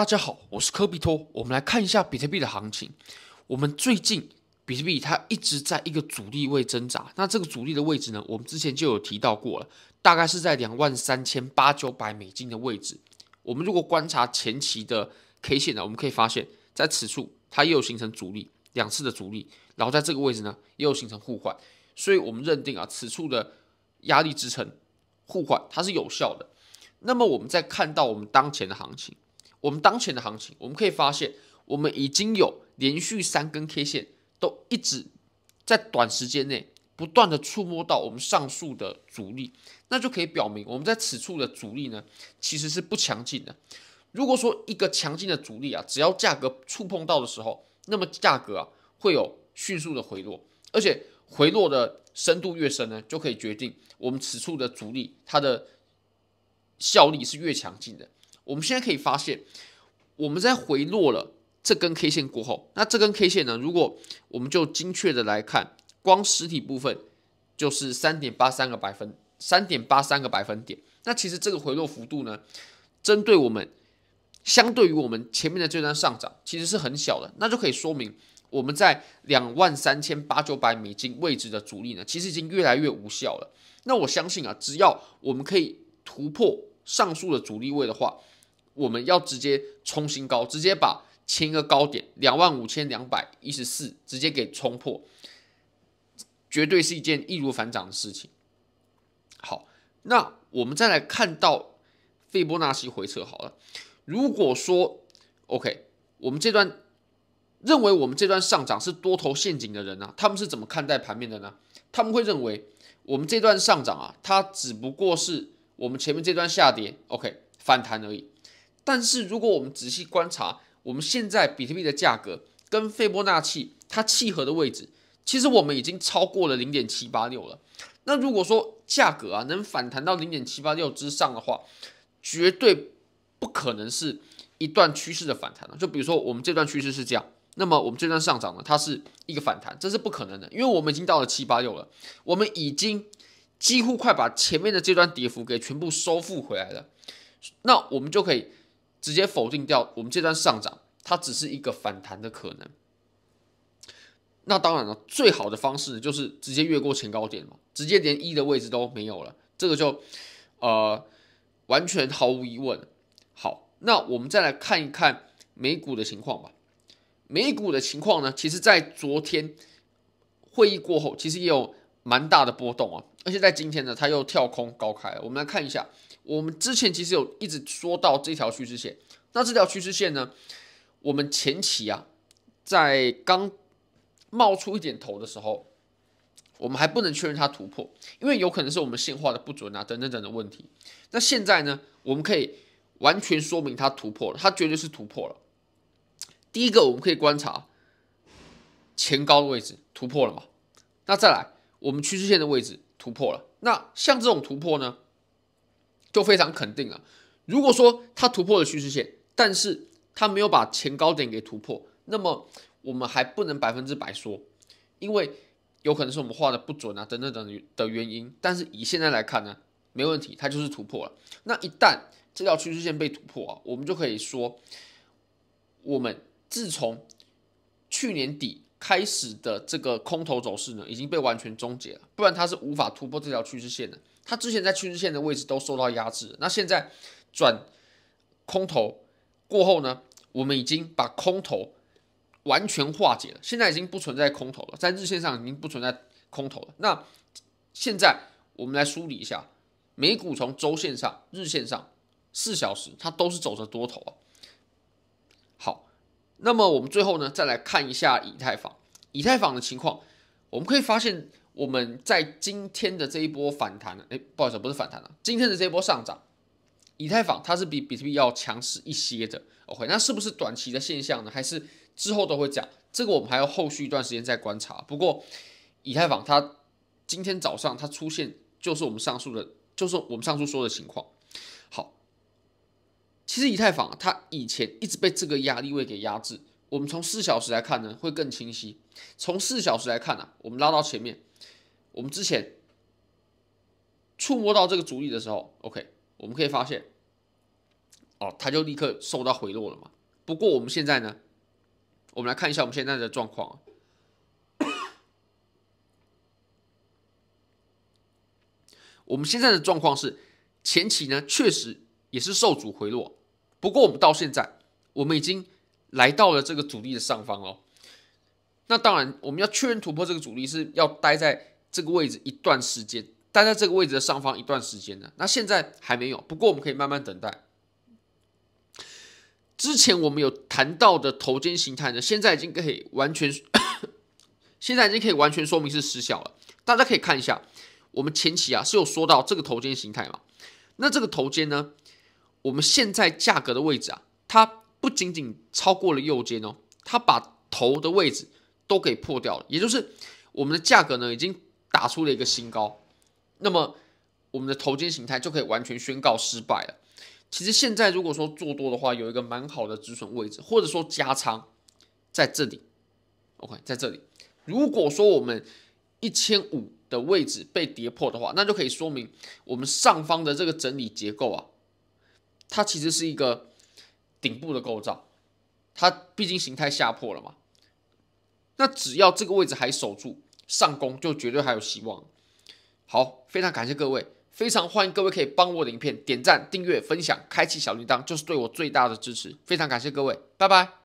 大家好，我是科比托。我们来看一下比特币的行情。我们最近比特币它一直在一个阻力位挣扎。那这个阻力的位置呢，我们之前就有提到过了，大概是在两万三千八九百美金的位置。我们如果观察前期的 K 线呢，我们可以发现，在此处它也有形成阻力，两次的阻力，然后在这个位置呢，也有形成互换。所以我们认定啊，此处的压力支撑互换它是有效的。那么我们再看到我们当前的行情，我们当前的行情，我们可以发现，我们已经有连续三根 K 线都一直在短时间内不断的触摸到我们上述的阻力，那就可以表明我们在此处的阻力呢，其实是不强劲的。如果说一个强劲的阻力啊，只要价格触碰到的时候，那么价格啊会有迅速的回落，而且回落的深度越深呢，就可以决定我们此处的阻力它的。效力是越强劲的。我们现在可以发现，我们在回落了这根 K 线过后，那这根 K 线呢，如果我们就精确的来看，光实体部分就是三点八三个百分，三点八三个百分点。那其实这个回落幅度呢，针对我们，相对于我们前面的这段上涨，其实是很小的。那就可以说明，我们在两万三千八九百美金位置的阻力呢，其实已经越来越无效了。那我相信啊，只要我们可以突破。上述的阻力位的话，我们要直接冲新高，直接把前一个高点两万五千两百一十四直接给冲破，绝对是一件易如反掌的事情。好，那我们再来看到费波纳西回撤好了。如果说 OK，我们这段认为我们这段上涨是多头陷阱的人呢、他们是怎么看待盘面的呢？他们会认为我们这段上涨啊，它只不过是。我们前面这段下跌，OK，反弹而已。但是如果我们仔细观察，我们现在比特币的价格跟斐波那契它契合的位置，其实我们已经超过了零点七八六了。那如果说价格啊能反弹到零点七八六之上的话，绝对不可能是一段趋势的反弹了。就比如说我们这段趋势是这样，那么我们这段上涨呢，它是一个反弹，这是不可能的，因为我们已经到了七八六了，我们已经。几乎快把前面的这段跌幅给全部收复回来了，那我们就可以直接否定掉我们这段上涨，它只是一个反弹的可能。那当然了，最好的方式就是直接越过前高点嘛，直接连一的位置都没有了，这个就呃完全毫无疑问。好，那我们再来看一看美股的情况吧。美股的情况呢，其实在昨天会议过后，其实也有。蛮大的波动啊，而且在今天呢，它又跳空高开了。我们来看一下，我们之前其实有一直说到这条趋势线，那这条趋势线呢，我们前期啊，在刚冒出一点头的时候，我们还不能确认它突破，因为有可能是我们线画的不准啊，等等等等问题。那现在呢，我们可以完全说明它突破了，它绝对是突破了。第一个，我们可以观察前高的位置突破了嘛？那再来。我们趋势线的位置突破了，那像这种突破呢，就非常肯定了。如果说它突破了趋势线，但是它没有把前高点给突破，那么我们还不能百分之百说，因为有可能是我们画的不准啊，等等等的原因。但是以现在来看呢，没问题，它就是突破了。那一旦这条趋势线被突破啊，我们就可以说，我们自从去年底。开始的这个空头走势呢，已经被完全终结了，不然它是无法突破这条趋势线的。它之前在趋势线的位置都受到压制，那现在转空头过后呢，我们已经把空头完全化解了，现在已经不存在空头了，在日线上已经不存在空头了。那现在我们来梳理一下，美股从周线上、日线上、四小时，它都是走着多头啊。那么我们最后呢，再来看一下以太坊。以太坊的情况，我们可以发现，我们在今天的这一波反弹，诶，不好意思，不是反弹了，今天的这一波上涨，以太坊它是比比特币要强势一些的。OK，那是不是短期的现象呢？还是之后都会讲？这个我们还要后续一段时间再观察。不过，以太坊它今天早上它出现，就是我们上述的，就是我们上述说的情况。其实以太坊它以前一直被这个压力位给压制。我们从四小时来看呢，会更清晰。从四小时来看呢、啊，我们拉到前面，我们之前触摸到这个阻力的时候，OK，我们可以发现哦，它就立刻受到回落了嘛。不过我们现在呢，我们来看一下我们现在的状况。我们现在的状况是，前期呢确实也是受阻回落，不过我们到现在，我们已经来到了这个阻力的上方哦。那当然，我们要确认突破这个阻力，是要待在这个位置一段时间，待在这个位置的上方一段时间的。那现在还没有，不过我们可以慢慢等待。之前我们有谈到的头肩形态呢，现在已经可以完全，现在已经可以完全说明是失效了。大家可以看一下，我们前期啊是有说到这个头肩形态嘛？那这个头肩呢，我们现在价格的位置啊，它不仅仅超过了右肩哦，它把头的位置。都给破掉了，也就是我们的价格呢已经打出了一个新高，那么我们的头肩形态就可以完全宣告失败了。其实现在如果说做多的话，有一个蛮好的止损位置，或者说加仓在这里，OK，在这里。如果说我们一千五的位置被跌破的话，那就可以说明我们上方的这个整理结构啊，它其实是一个顶部的构造，它毕竟形态下破了嘛。那只要这个位置还守住，上攻就绝对还有希望。好，非常感谢各位，非常欢迎各位可以帮我的影片点赞、订阅、分享、开启小铃铛，就是对我最大的支持。非常感谢各位，拜拜。